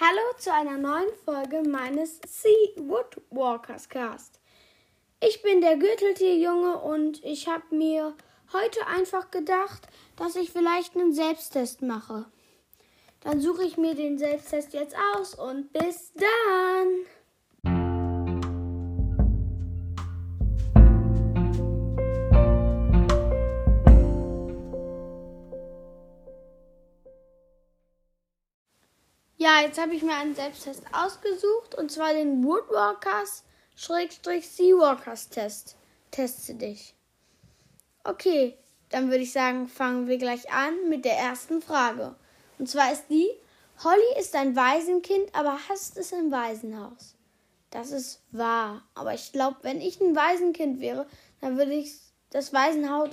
Hallo zu einer neuen Folge meines Sea Woodwalkers Cast. Ich bin der Gürteltierjunge und ich habe mir heute einfach gedacht, dass ich vielleicht einen Selbsttest mache. Dann suche ich mir den Selbsttest jetzt aus und bis dann! Ja, jetzt habe ich mir einen Selbsttest ausgesucht und zwar den Woodwalkers Seawalkers Test. Teste dich. Okay, dann würde ich sagen, fangen wir gleich an mit der ersten Frage. Und zwar ist die, Holly ist ein Waisenkind, aber hasst es im Waisenhaus. Das ist wahr. Aber ich glaube, wenn ich ein Waisenkind wäre, dann würde ich das Waisenhaus,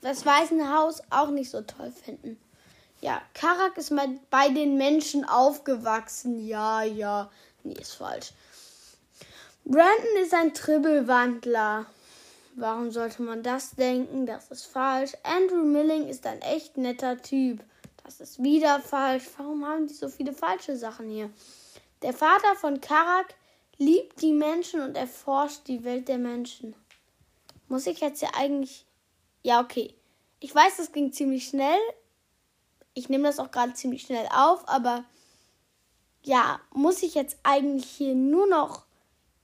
das Waisenhaus auch nicht so toll finden. Ja, Karak ist mal bei den Menschen aufgewachsen. Ja, ja. Nee, ist falsch. Brandon ist ein Tribbelwandler. Warum sollte man das denken? Das ist falsch. Andrew Milling ist ein echt netter Typ. Das ist wieder falsch. Warum haben die so viele falsche Sachen hier? Der Vater von Karak liebt die Menschen und erforscht die Welt der Menschen. Muss ich jetzt ja eigentlich. Ja, okay. Ich weiß, das ging ziemlich schnell. Ich nehme das auch gerade ziemlich schnell auf, aber ja, muss ich jetzt eigentlich hier nur noch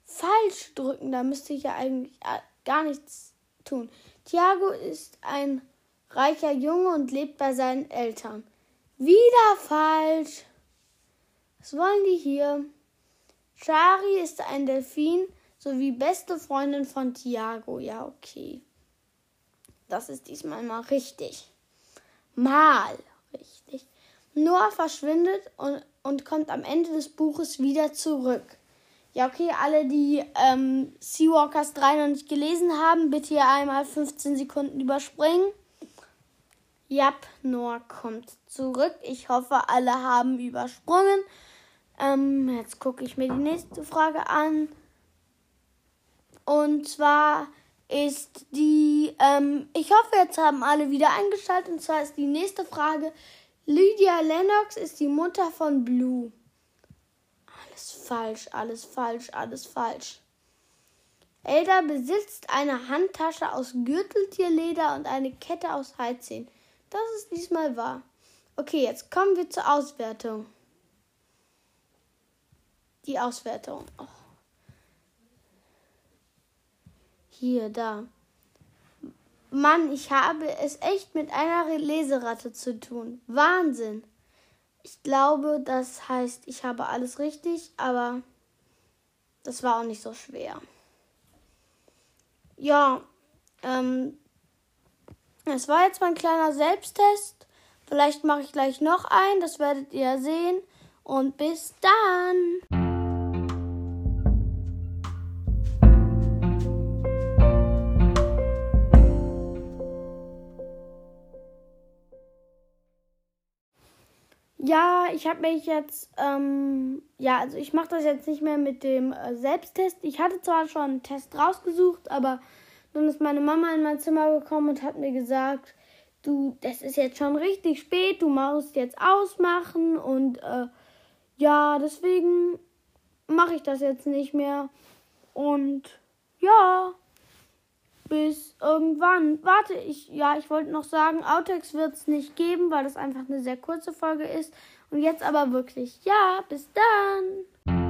falsch drücken? Da müsste ich ja eigentlich äh, gar nichts tun. Thiago ist ein reicher Junge und lebt bei seinen Eltern. Wieder falsch. Was wollen die hier? Shari ist ein Delfin sowie beste Freundin von Thiago. Ja, okay. Das ist diesmal mal richtig. Mal. Richtig. Noah verschwindet und, und kommt am Ende des Buches wieder zurück. Ja, okay, alle, die ähm, Seawalkers 3 noch nicht gelesen haben, bitte hier einmal 15 Sekunden überspringen. Jap, Noah kommt zurück. Ich hoffe, alle haben übersprungen. Ähm, jetzt gucke ich mir die nächste Frage an. Und zwar ist die, ähm, ich hoffe, jetzt haben alle wieder eingeschaltet. Und zwar ist die nächste Frage, Lydia Lennox ist die Mutter von Blue. Alles falsch, alles falsch, alles falsch. Elda besitzt eine Handtasche aus Gürteltierleder und eine Kette aus Heizchen. Das ist diesmal wahr. Okay, jetzt kommen wir zur Auswertung. Die Auswertung. Oh. Hier, da. Mann, ich habe es echt mit einer Leseratte zu tun. Wahnsinn. Ich glaube, das heißt, ich habe alles richtig, aber das war auch nicht so schwer. Ja, ähm, es war jetzt mein kleiner Selbsttest. Vielleicht mache ich gleich noch einen, das werdet ihr sehen. Und bis dann. Ja, ich habe mich jetzt, ähm, ja, also ich mache das jetzt nicht mehr mit dem äh, Selbsttest. Ich hatte zwar schon einen Test rausgesucht, aber dann ist meine Mama in mein Zimmer gekommen und hat mir gesagt, du, das ist jetzt schon richtig spät, du musst jetzt ausmachen und äh, ja, deswegen mache ich das jetzt nicht mehr. Und ja, bis irgendwann. Warte, ich, ja, ich wollte noch sagen, Outtakes wird es nicht geben, weil das einfach eine sehr kurze Folge ist. Und jetzt aber wirklich, ja, bis dann.